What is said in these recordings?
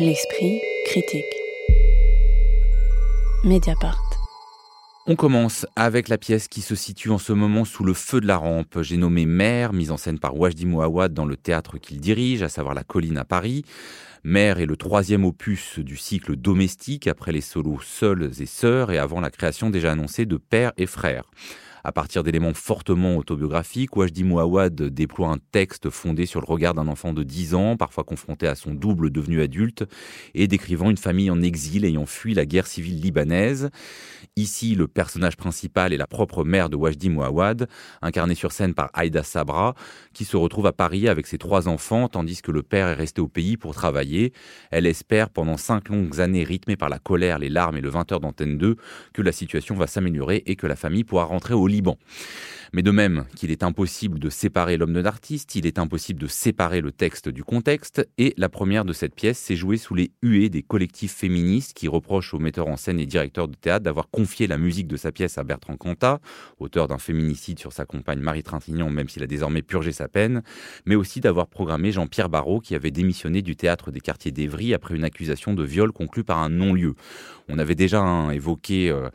L'esprit critique. Mediapart. On commence avec la pièce qui se situe en ce moment sous le feu de la rampe. J'ai nommé Mère, mise en scène par Wajdi Mouawad dans le théâtre qu'il dirige, à savoir La Colline à Paris. Mère est le troisième opus du cycle domestique après les solos Seuls et Sœurs et avant la création déjà annoncée de Père et Frères. À partir d'éléments fortement autobiographiques, Wajdi Mouawad déploie un texte fondé sur le regard d'un enfant de 10 ans, parfois confronté à son double devenu adulte, et décrivant une famille en exil ayant fui la guerre civile libanaise. Ici, le personnage principal est la propre mère de Wajdi Mouawad, incarnée sur scène par Aïda Sabra, qui se retrouve à Paris avec ses trois enfants, tandis que le père est resté au pays pour travailler. Elle espère, pendant cinq longues années rythmées par la colère, les larmes et le 20h d'antenne 2, que la situation va s'améliorer et que la famille pourra rentrer au Mais de même qu'il est impossible de séparer l'homme de l'artiste, il est impossible de séparer le texte du contexte, et la première de cette pièce s'est jouée sous les huées des collectifs féministes qui reprochent au metteur en scène et directeur de théâtre d'avoir confié la musique de sa pièce à Bertrand Cantat, auteur d'un féminicide sur sa compagne Marie Trintignant, même s'il a désormais purgé sa peine, mais aussi d'avoir programmé Jean-Pierre Barrault qui avait démissionné du théâtre des quartiers d'Evry après une accusation de viol conclue par un non-lieu. On avait déjà hein, évoqué... Euh,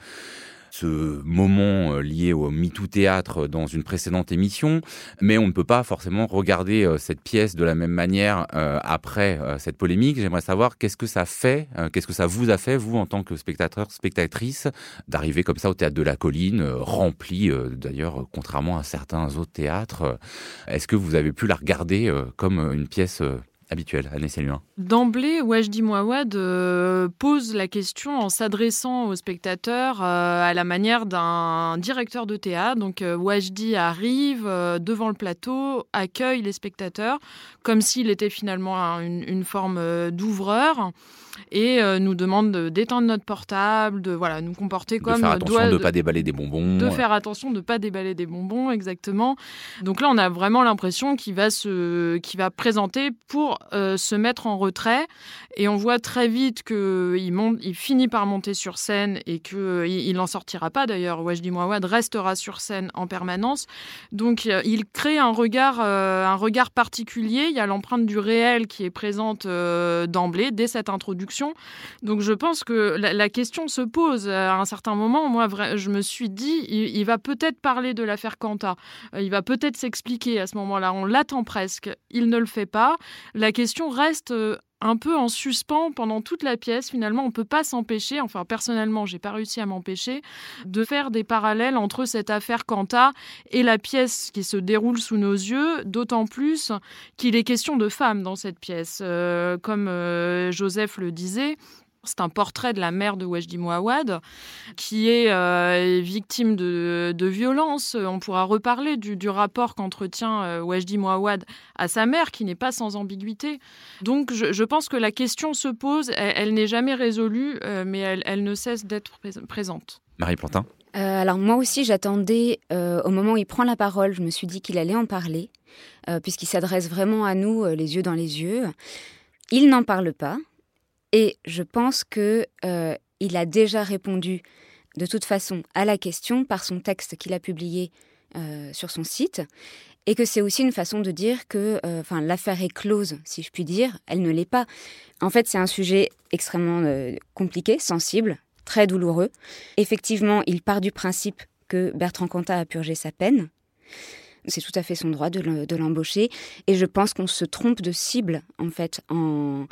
ce moment euh, lié au MeToo Théâtre dans une précédente émission, mais on ne peut pas forcément regarder euh, cette pièce de la même manière euh, après cette polémique. J'aimerais savoir qu'est-ce que ça fait, qu'est-ce que ça vous a fait, vous, en tant que spectateur, spectatrice, d'arriver comme ça au Théâtre de la Colline, rempli d'ailleurs, contrairement à certains autres théâtres? Est-ce que vous avez pu la regarder comme une pièce habituel, Anne D'emblée, Wajdi Mouawad euh, pose la question en s'adressant aux spectateurs euh, à la manière d'un directeur de théâtre. Donc euh, Wajdi arrive devant le plateau, accueille les spectateurs comme s'il était finalement une forme d'ouvreur et euh, nous demande d'éteindre notre portable, de voilà, nous comporter comme... De faire attention de ne pas déballer des bonbons. De faire attention de ne pas déballer des bonbons, exactement. Donc là, on a vraiment l'impression qu'il va, se, qu'il va présenter pour euh, se mettre en retrait. Et on voit très vite qu'il monte, il finit par monter sur scène et qu'il euh, il n'en sortira pas d'ailleurs. Wajdi Mouawad restera sur scène en permanence. Donc il crée un regard, un regard particulier. Il y a l'empreinte du réel qui est présente d'emblée, dès cette introduction donc je pense que la, question se pose à un certain moment. Moi, je me suis dit, il, va peut-être parler de l'affaire. Euh, il va peut-être s'expliquer à ce moment-là. On l'attend presque. Il ne le fait pas. La question reste euh, un peu en suspens pendant toute la pièce. Finalement, on ne peut pas s'empêcher, enfin personnellement, j'ai pas réussi à m'empêcher, de faire des parallèles entre cette affaire Quanta et la pièce qui se déroule sous nos yeux, d'autant plus qu'il est question de femmes dans cette pièce. Euh, comme euh, Joseph le disait, c'est un portrait de la mère de Wajdi Mouawad qui est euh, victime de, de violences. On pourra reparler du, rapport qu'entretient euh, Wajdi Mouawad à sa mère qui n'est pas sans ambiguïté. Donc je, pense que la question se pose, elle, n'est jamais résolue, euh, mais elle, ne cesse d'être présente. Marie Plantin alors moi aussi j'attendais au moment où il prend la parole, je me suis dit qu'il allait en parler, puisqu'il s'adresse vraiment à nous les yeux dans les yeux. Il n'en parle pas, et je pense que euh, il a déjà répondu de toute façon à la question par son texte qu'il a publié euh, sur son site, et que c'est aussi une façon de dire que euh, l'affaire est close, si je puis dire. Elle ne l'est pas. En fait, c'est un sujet extrêmement compliqué, sensible, très douloureux. Effectivement, il part du principe que Bertrand Cantat a purgé sa peine. C'est tout à fait son droit de l'embaucher. Et je pense qu'on se trompe de cible, en fait, en,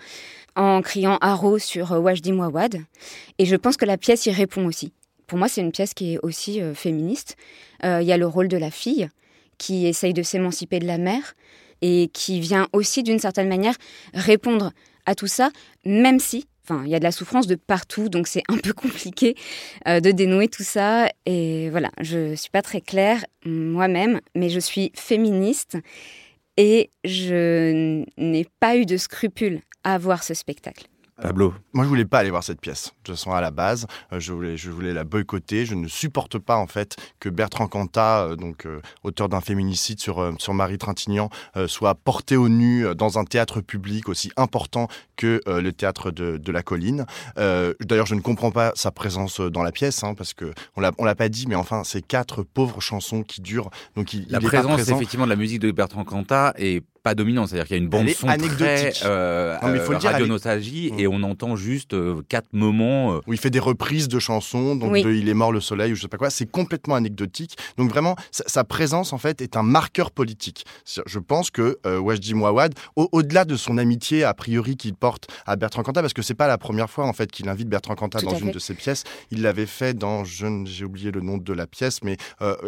criant haro sur euh, Wajdi Mouawad. Et je pense que la pièce y répond aussi. Pour moi, c'est une pièce qui est aussi euh, féministe. Euh, il y a le rôle de la fille qui essaye de s'émanciper de la mère et qui vient aussi, d'une certaine manière, répondre à tout ça, même si Enfin, il y a de la souffrance de partout, donc c'est un peu compliqué de dénouer tout ça. Et voilà, je suis pas très claire moi-même, mais je suis féministe et je n'ai pas eu de scrupules à voir ce spectacle. Pablo Moi, je voulais pas aller voir cette pièce. De toute façon, à la base, euh, je voulais, je voulais la boycotter. Je ne supporte pas, en fait, que Bertrand Cantat, euh, donc euh, auteur d'un féminicide sur, sur Marie Trintignant, soit porté au nu dans un théâtre public aussi important que le théâtre de, de la colline. D'ailleurs, je ne comprends pas sa présence dans la pièce, hein, parce que on l'a, on l'a pas dit, mais enfin, c'est quatre pauvres chansons qui durent. Donc, il, la présence, effectivement, de la musique de Bertrand Cantat est pas dominante, c'est-à-dire qu'il y a une bande son très euh, non, mais faut radio nostalgie mm. et on entend juste euh, quatre moments où il fait des reprises de chansons, donc de Il est mort le soleil ou je sais pas quoi. C'est complètement anecdotique. Donc vraiment, sa, présence en fait est un marqueur politique. Je pense que Wajdi Mouawad, au-delà de son amitié a priori qu'il porte à Bertrand Cantat, parce que c'est pas la première fois en fait qu'il invite Bertrand Cantat dans une de ses pièces. Il l'avait fait dans, j'ai oublié le nom de la pièce, mais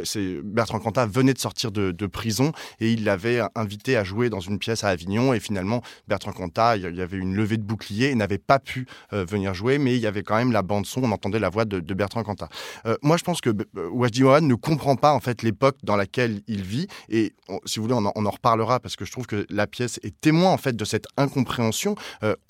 c'est Bertrand Cantat venait de sortir de, de prison et il l'avait invité à jouer dans une pièce à Avignon. Et finalement, Bertrand Cantat, il y avait une levée de bouclier et n'avait pas pu euh, venir jouer, mais il y avait quand même la bande son, on entendait la voix de, Bertrand Cantat. Euh, moi, je pense que euh, Wajdi Mouawad ne comprend pas en fait l'époque dans laquelle il vit. Et si vous voulez, on en, reparlera parce que je trouve que la pièce est témoin en fait de cette incompréhension.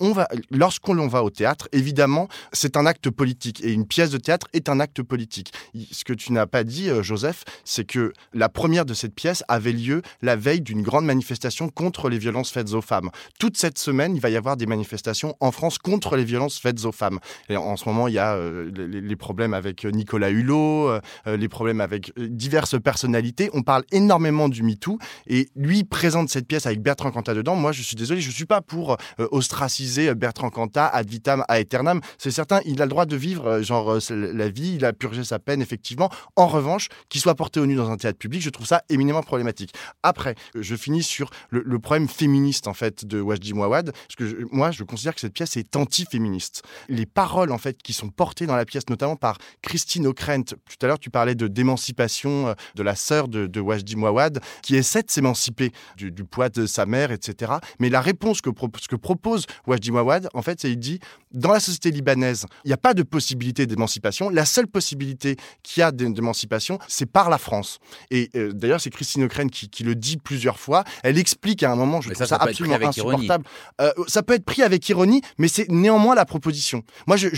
on va, lorsqu'on va au théâtre, évidemment, c'est un acte politique et une pièce de théâtre est un acte politique. Ce que tu n'as pas dit, Joseph, c'est que la première de cette pièce avait lieu la veille d'une grande manifestation contre les violences faites aux femmes. Toute cette semaine, il va y avoir des manifestations en France contre les violences faites aux femmes. Et en ce moment, il y a euh, les, problèmes avec Nicolas Hulot, euh, euh, les problèmes avec diverses personnalités. On parle énormément du MeToo et lui présente cette pièce avec Bertrand Cantat dedans. Moi, je suis désolé, je ne suis pas pour ostraciser Bertrand Cantat ad vitam à aeternam. C'est certain, il a le droit de vivre genre la vie, il a purgé sa peine effectivement. En revanche, qu'il soit porté au nu dans un théâtre public, je trouve ça éminemment problématique. Après, je finis sur le, problème féministe en fait de Wajdi Mouawad, parce que moi je considère que cette pièce est anti-féministe. Les paroles en fait qui sont portées dans la pièce, notamment par Christine O'Krent. Tout à l'heure tu parlais de d'émancipation euh, de la sœur de, Wajdi Mouawad, qui essaie de s'émanciper du, poids de sa mère, etc. Mais la réponse que, propose Wajdi Mouawad, en fait, c'est il dit dans la société libanaise, il n'y a pas de possibilité d'émancipation. La seule possibilité qu'il y a d'émancipation, c'est par la France. Et euh, d'ailleurs, c'est Christine O'Krent qui, le dit plusieurs fois. Elle à un moment, je trouve ça, absolument insupportable. Euh, ça peut être pris avec ironie, mais c'est néanmoins la proposition. Moi, je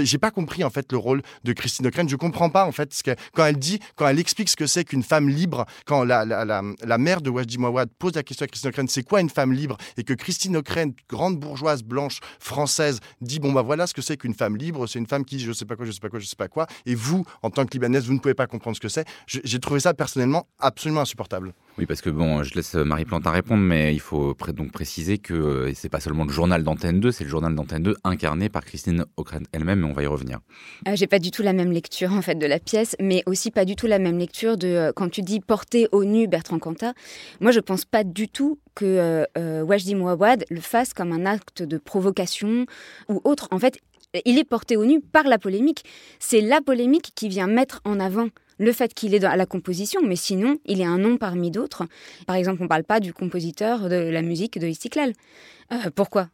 n'ai pas compris en fait le rôle de Christine O'Krent. Je comprends pas en fait ce que, quand elle dit, quand elle explique ce que c'est qu'une femme libre, quand la, la, la, la, mère de Wajdi Mouawad pose la question à Christine O'Krent, c'est quoi une femme libre? Et que Christine O'Krent, grande bourgeoise blanche française, dit bon bah voilà ce que c'est qu'une femme libre, c'est une femme qui je sais pas quoi, je sais pas quoi, je sais pas quoi. Et vous, en tant que libanaise, vous ne pouvez pas comprendre ce que c'est. J'ai trouvé ça personnellement absolument insupportable. Oui, parce que bon, je laisse Marie Plantin répondre, mais il faut donc préciser que euh, c'est pas seulement le journal d'Antenne 2, c'est le journal d'Antenne 2 incarné par Christine Ockrent elle-même, mais on va y revenir. Euh, J'ai pas du tout la même lecture en fait de la pièce, mais aussi pas du tout la même lecture de euh, quand tu dis porter au nu Bertrand Cantat. Moi, je pense pas du tout que euh, Wajdi Mouawad le fasse comme un acte de provocation ou autre. En fait, il est porté au nu par la polémique. C'est la polémique qui vient mettre en avant le fait qu'il est à la composition, mais sinon, il est un nom parmi d'autres. Par exemple, on ne parle pas du compositeur de la musique de Istiklal. Euh, pourquoi?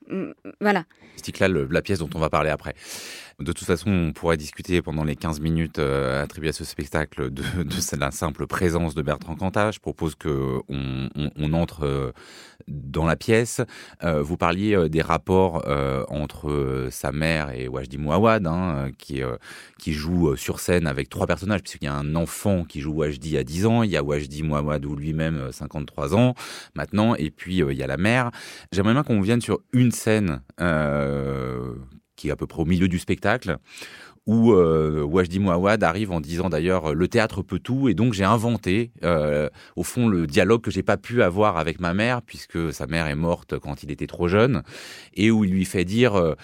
Voilà. Istiklal, la pièce dont on va parler après. De toute façon, on pourrait discuter pendant les 15 minutes euh, attribuées à ce spectacle de, la simple présence de Bertrand Cantat. Je propose qu'on on, entre euh, dans la pièce. Vous parliez des rapports entre sa mère et Wajdi Mouawad, hein, qui, qui joue sur scène avec trois personnages, puisqu'il y a un enfant qui joue Wajdi à 10 ans, il y a Wajdi Mouawad ou lui-même 53 ans maintenant, et puis il y a la mère. J'aimerais bien qu'on vienne sur une scène qui est à peu près au milieu du spectacle, où euh, Wajdi Mouawad arrive en disant d'ailleurs le théâtre peut tout et donc j'ai inventé euh, au fond le dialogue que j'ai pas pu avoir avec ma mère puisque sa mère est morte quand il était trop jeune et où il lui fait dire euh,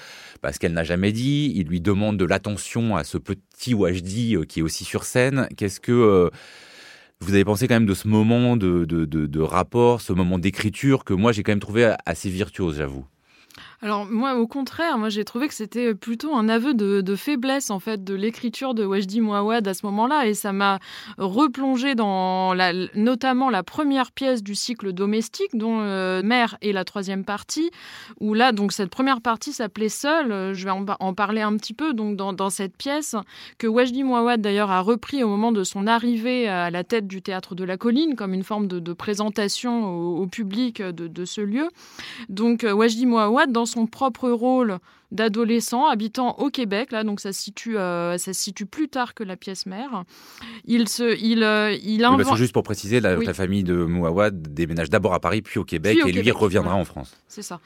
bah, ce qu'elle n'a jamais dit, il lui demande de l'attention à ce petit Wajdi euh, qui est aussi sur scène. Qu'est-ce que euh, vous avez pensé quand même de ce moment de, de, de, de rapport, ce moment d'écriture que moi j'ai quand même trouvé assez virtuose, j'avoue. Alors moi, au contraire, moi j'ai trouvé que c'était plutôt un aveu de, faiblesse en fait de l'écriture de Wajdi Mouawad à ce moment-là, et ça m'a replongé dans la, notamment la première pièce du cycle domestique, dont euh, Mère est la troisième partie, où là donc cette première partie s'appelait Seul. Je vais en, parler un petit peu donc dans, cette pièce que Wajdi Mouawad d'ailleurs a repris au moment de son arrivée à la tête du théâtre de la Colline comme une forme de, présentation au, public de, ce lieu. Donc Wajdi Mouawad dans son propre rôle d'adolescents habitant au Québec. Là, donc ça se situe, ça se situe plus tard que la pièce mère. Il se, il, il invente... juste pour préciser, la, la famille de Mouawad déménage d'abord à Paris, puis au Québec, et lui reviendra en France. C'est ça.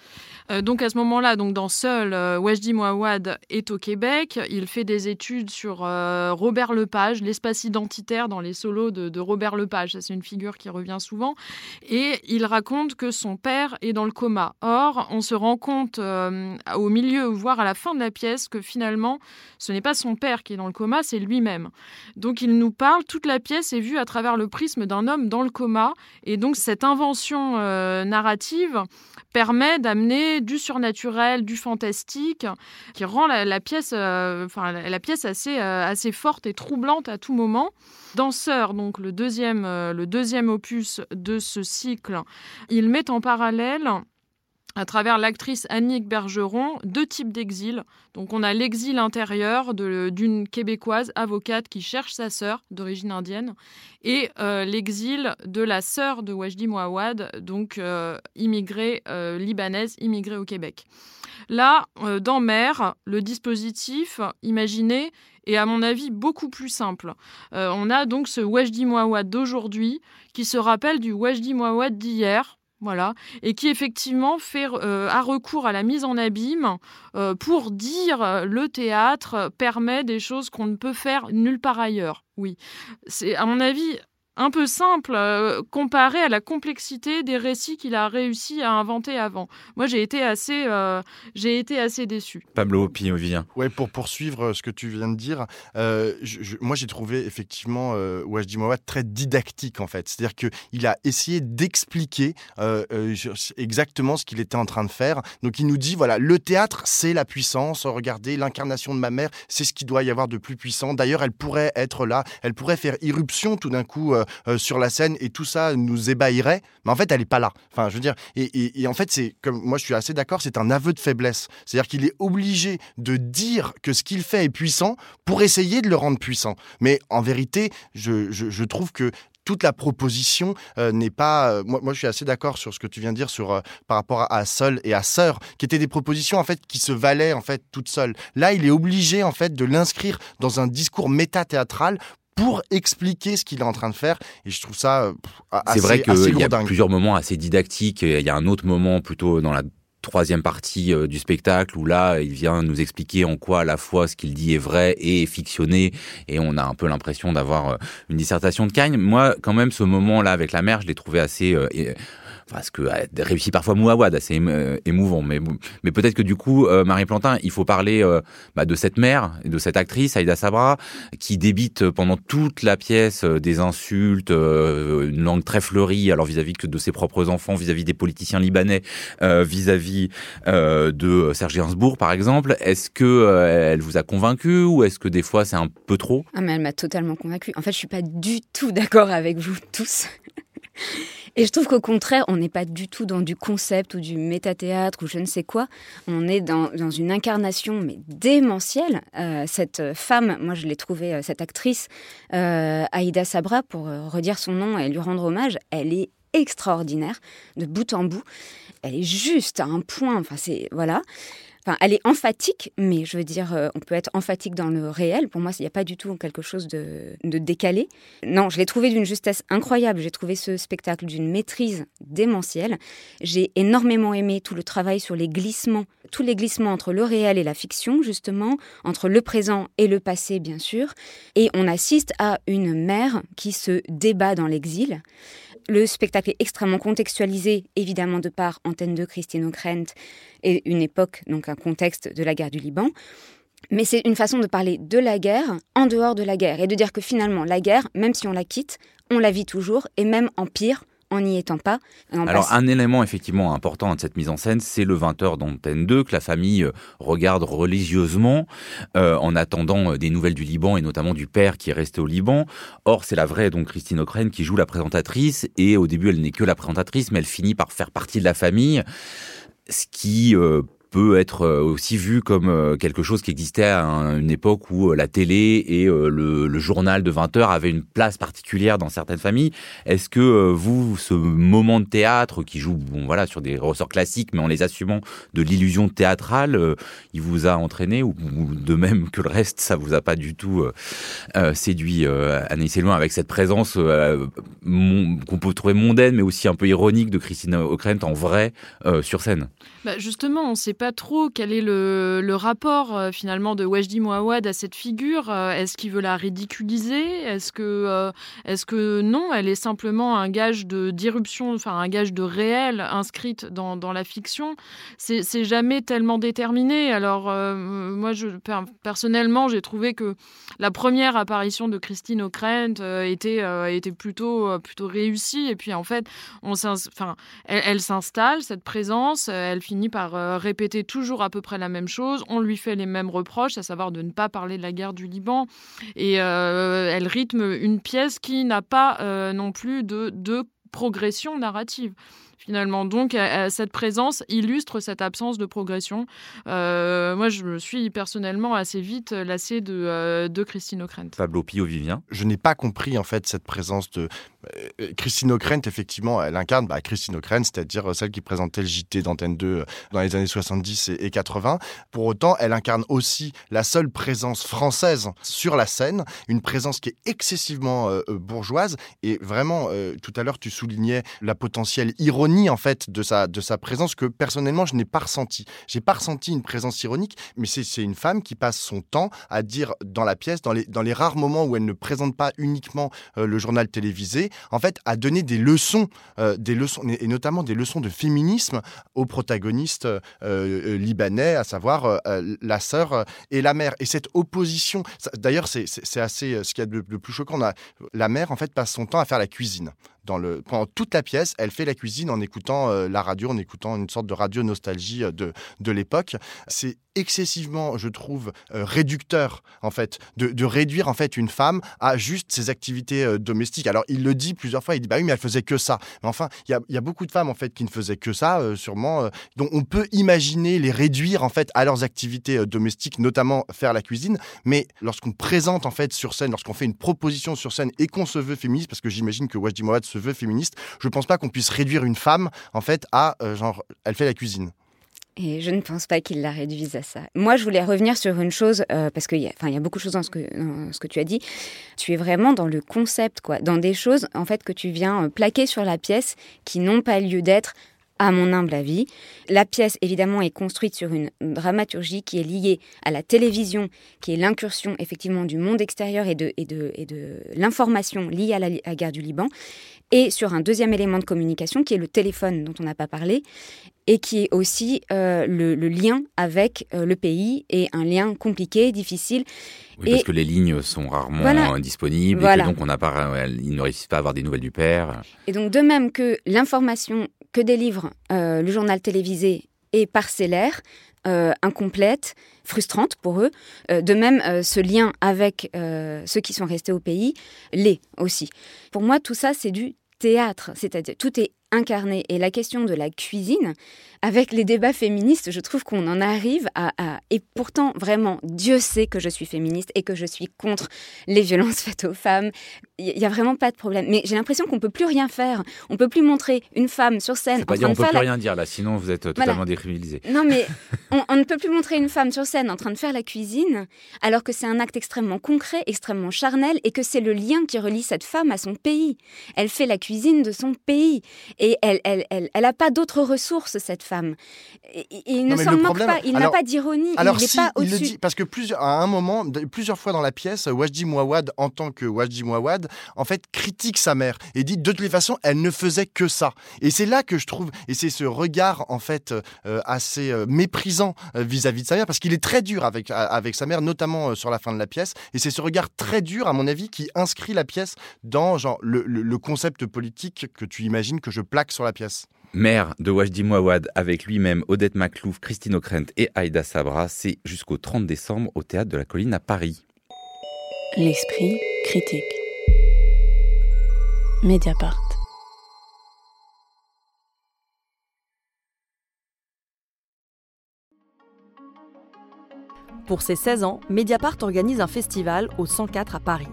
Donc à ce moment-là, donc dans Seul, Wajdi Mouawad est au Québec. Il fait des études sur Robert Lepage, l'espace identitaire dans les solos de, de Robert Lepage. C'est une figure qui revient souvent. Et il raconte que son père est dans le coma. Or, on se rend compte euh, au milieu, voire à la fin de la pièce, que finalement, ce n'est pas son père qui est dans le coma, c'est lui-même. Donc il nous parle, toute la pièce est vue à travers le prisme d'un homme dans le coma. Et donc cette invention euh, narrative permet d'amener du surnaturel, du fantastique, qui rend la, pièce, euh, la, pièce assez, assez forte et troublante à tout moment. Danseur, donc le deuxième, le deuxième opus de ce cycle, il met en parallèle à travers l'actrice Annick Bergeron, deux types d'exil. Donc on a l'exil intérieur d'une québécoise avocate qui cherche sa sœur d'origine indienne et euh, l'exil de la sœur de Wajdi Mouawad, donc euh, immigrée euh, libanaise, immigrée au Québec. Là, dans Mère, le dispositif imaginé est à mon avis beaucoup plus simple. on a donc ce Wajdi Mouawad d'aujourd'hui qui se rappelle du Wajdi Mouawad d'hier, voilà, et qui effectivement euh, a recours à la mise en abîme euh, pour dire euh, le théâtre permet des choses qu'on ne peut faire nulle part ailleurs. Oui, c'est à mon avis un peu simple euh, comparé à la complexité des récits qu'il a réussi à inventer avant. Moi, j'ai été assez, euh, j'ai été assez déçu. Pablo Piovien. Ouais, pour poursuivre ce que tu viens de dire, euh, moi j'ai trouvé effectivement euh, Wajdi Mouawad très didactique en fait. C'est-à-dire qu'il a essayé d'expliquer exactement ce qu'il était en train de faire. Donc il nous dit voilà, le théâtre c'est la puissance. Regardez l'incarnation de ma mère, c'est ce qu'il doit y avoir de plus puissant. D'ailleurs, elle pourrait être là, elle pourrait faire irruption tout d'un coup euh, euh, sur la scène et tout ça nous ébahirait. Mais en fait, elle n'est pas là. Enfin, je veux dire, et, en fait, c'est comme moi, je suis assez d'accord, c'est un aveu de faiblesse. C'est-à-dire qu'il est obligé de dire que ce qu'il fait est puissant pour essayer de le rendre puissant. Mais en vérité, je, trouve que toute la proposition euh, n'est pas. moi, moi, je suis assez d'accord sur ce que tu viens de dire sur par rapport à, Seul et à Sœur, qui étaient des propositions en fait qui se valaient en fait toutes seules. Là, il est obligé en fait de l'inscrire dans un discours méta-théâtral pour expliquer ce qu'il est en train de faire. Et je trouve ça euh, assez C'est vrai qu'il y a plusieurs moments assez didactiques. Il y a un autre moment plutôt dans la troisième partie euh, du spectacle où là il vient nous expliquer en quoi à la fois ce qu'il dit est vrai et fictionné et on a un peu l'impression d'avoir euh, une dissertation de Cagne. Moi quand même ce moment là avec la mère je l'ai trouvé assez parce que a réussi parfois Mouawad, assez euh, émouvant. Mais, peut-être que du coup, euh, Marie Plantin, il faut parler euh, bah, de cette mère de cette actrice, Aïda Sabra, qui débite pendant toute la pièce des insultes, une langue très fleurie, alors vis-à-vis de ses propres enfants, vis-à-vis des politiciens libanais, vis-à-vis de Serge Gainsbourg, par exemple. Est-ce que elle vous a convaincu ou est-ce que des fois c'est un peu trop? Ah mais elle m'a totalement convaincu. En fait, je suis pas du tout d'accord avec vous tous. Et je trouve qu'au contraire, on n'est pas du tout dans du concept ou du métathéâtre ou je ne sais quoi. On est dans, une incarnation, mais démentielle. Euh, cette femme, moi je l'ai trouvée, euh, cette actrice, euh, Aïda Sabra, pour redire son nom et lui rendre hommage, elle est extraordinaire de bout en bout. Elle est juste à un point. Enfin, c'est voilà. Enfin, elle est emphatique, mais je veux dire, euh, on peut être emphatique dans le réel. Pour moi, il n'y a pas du tout quelque chose de, décalé. Non, je l'ai trouvé d'une justesse incroyable. J'ai trouvé ce spectacle d'une maîtrise démentielle. J'ai énormément aimé tout le travail sur les glissements, tous les glissements entre le réel et la fiction, justement, entre le présent et le passé, bien sûr. Et on assiste à une mère qui se débat dans l'exil. Le spectacle est extrêmement contextualisé, évidemment, de par Antenne de Christine O'Krent et une époque, donc un contexte de la guerre du Liban. Mais c'est une façon de parler de la guerre en dehors de la guerre et de dire que finalement, la guerre, même si on la quitte, on la vit toujours et même en pire, en n'y étant pas. Alors un élément effectivement important de cette mise en scène, c'est le 20h d'Antenne 2 que la famille euh, regarde religieusement euh, en attendant euh, des nouvelles du Liban et notamment du père qui est resté au Liban. Or c'est la vraie donc Christine O'Krent qui joue la présentatrice et au début elle n'est que la présentatrice mais elle finit par faire partie de la famille, ce qui peut être aussi vu comme quelque chose qui existait à une époque où la télé et le, journal de 20 heures avaient une place particulière dans certaines familles. Est-ce que vous, ce moment de théâtre qui joue bon, voilà, sur des ressorts classiques, mais en les assumant de l'illusion théâtrale, il vous a entraîné ou, de même que le reste, ça vous a pas du tout séduit, Anaïs loin avec cette présence qu'on peut trouver mondaine, mais aussi un peu ironique de Christine O'Krent en vrai sur scène? Bah Justement, on sait pas trop quel est le, rapport euh, finalement de Wajdi Mouawad à cette figure. Euh, est-ce qu'il veut la ridiculiser? Est-ce que, euh, est-ce que non, elle est simplement un gage de d'irruption, enfin un gage de réel inscrite dans, dans la fiction? C'est, jamais tellement déterminé. Alors moi, je, personnellement, j'ai trouvé que la première apparition de Christine O'Krent était, était plutôt, plutôt réussie. Et puis en fait, on elle, s'installe, cette présence, elle finit par euh, toujours à peu près la même chose. On lui fait les mêmes reproches, à savoir de ne pas parler de la guerre du Liban. Et euh, elle rythme une pièce qui n'a pas euh, non plus de, de progression narrative finalement. Donc, cette présence illustre cette absence de progression. moi, je me suis personnellement assez vite lassée de, de Christine O'Krent. Pablo Pio Vivien. Je n'ai pas compris, en fait, cette présence de euh, Christine O'Krent, effectivement, elle incarne bah, Christine O'Krent, c'est-à-dire euh, celle qui présentait le JT d'Antenne 2 euh, dans les années 70 et 80. Pour autant, elle incarne aussi la seule présence française sur la scène, une présence qui est excessivement bourgeoise. Et vraiment, tout à l'heure, tu soulignais la potentielle ironie en fait de sa, de sa présence que personnellement, je n'ai pas ressenti. J'ai pas ressenti une présence ironique, mais c'est une femme qui passe son temps à dire dans la pièce, dans les, dans les rares moments où elle ne présente pas uniquement le journal télévisé, en fait, à donner des leçons, euh, des leçons, et notamment des leçons de féminisme aux protagonistes euh, euh, libanais, à savoir la sœur et la mère. Et cette opposition, d'ailleurs, c'est assez ce qu'il y a de, de plus choquant. la mère, en fait, passe son temps à faire la cuisine dans le, pendant toute la pièce, elle fait la cuisine en écoutant euh, la radio, en écoutant une sorte de radio nostalgie euh, de, de l'époque. C'est excessivement, je trouve, euh, réducteur, en fait, de, de, réduire, en fait, une femme à juste ses activités domestiques. Alors, il le dit plusieurs fois, il dit, bah oui, mais elle faisait que ça. Mais enfin, il y a, y a, beaucoup de femmes, en fait, qui ne faisaient que ça, sûrement, dont on peut imaginer les réduire, en fait, à leurs activités domestiques, notamment faire la cuisine. Mais lorsqu'on présente, en fait, sur scène, lorsqu'on fait une proposition sur scène et qu'on se veut féministe, parce que j'imagine que Wajdi Mouawad se veut féministe, je pense pas qu'on puisse réduire une femme, en fait, à euh, genre, elle fait la cuisine. Et je ne pense pas qu'il la réduise à ça. Moi, je voulais revenir sur une chose, euh, parce qu'il y, a, beaucoup de choses dans ce, que, ce que tu as dit. Tu es vraiment dans le concept, quoi, dans des choses en fait que tu viens euh, plaquer sur la pièce qui n'ont pas lieu d'être à mon humble avis. La pièce, évidemment, est construite sur une dramaturgie qui est liée à la télévision, qui est l'incursion, effectivement, du monde extérieur et de, et de, et de l'information liée à la, guerre du Liban, et sur un deuxième élément de communication, qui est le téléphone, dont on n'a pas parlé, et qui est aussi euh, le, lien avec euh, le pays, et un lien compliqué, difficile. Oui, parce que les lignes sont rarement disponibles, et que donc on n'a pas, ils ne réussissent pas à avoir des nouvelles du père. Et donc, de même que l'information que délivre euh, le journal télévisé est parcellaire, euh, incomplète, frustrante pour eux. Euh, de même, ce lien avec ceux qui sont restés au pays l'est aussi. Pour moi, tout ça, c'est du théâtre, c'est-à-dire tout est incarné. Et la question de la cuisine, avec les débats féministes, je trouve qu'on en arrive à, Et pourtant, vraiment, Dieu sait que je suis féministe et que je suis contre les violences faites aux femmes. Il n'y a vraiment pas de problème. Mais j'ai l'impression qu'on peut plus rien faire. On peut plus montrer une femme sur scène. Pas dire, on peut plus rien dire là, sinon vous êtes totalement décriminalisé. Non, mais on, ne peut plus montrer une femme sur scène en train de faire la cuisine, alors que c'est un acte extrêmement concret, extrêmement charnel, et que c'est le lien qui relie cette femme à son pays. Elle fait la cuisine de son pays. Et elle n'a elle, elle, elle, pas d'autres ressources, cette femme. il ne s'en moque pas, il n'a pas d'ironie, il n'est pas dit, parce que plusieurs, à un moment, plusieurs fois dans la pièce, Wajdi Mouawad, en tant que Wajdi Mouawad, en fait, critique sa mère et dit de toutes les façons, elle ne faisait que ça. Et c'est là que je trouve, et c'est ce regard, en fait, euh, assez euh, méprisant euh, vis-à-vis de sa mère, parce qu'il est très dur avec, avec sa mère, notamment sur la fin de la pièce. Et c'est ce regard très dur, à mon avis, qui inscrit la pièce dans genre, le, le concept politique que tu imagines que je plaque sur la pièce. Mère de Wajdi Mouawad avec lui-même Odette Maclouf, Christine O'Krent et Aïda Sabra, c'est jusqu'au 30 décembre au Théâtre de la Colline à Paris. L'esprit critique. Mediapart. Pour ses 16 ans, Mediapart organise un festival au 104 à Paris.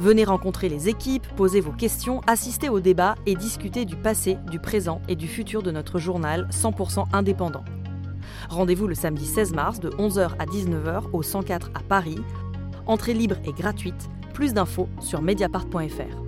Venez rencontrer les équipes, poser vos questions, assister au débat et discuter du passé, du présent et du futur de notre journal 100% indépendant. Rendez-vous le samedi 16 mars de 11h à 19h au 104 à Paris. Entrée libre et gratuite. Plus d'infos sur mediapart.fr.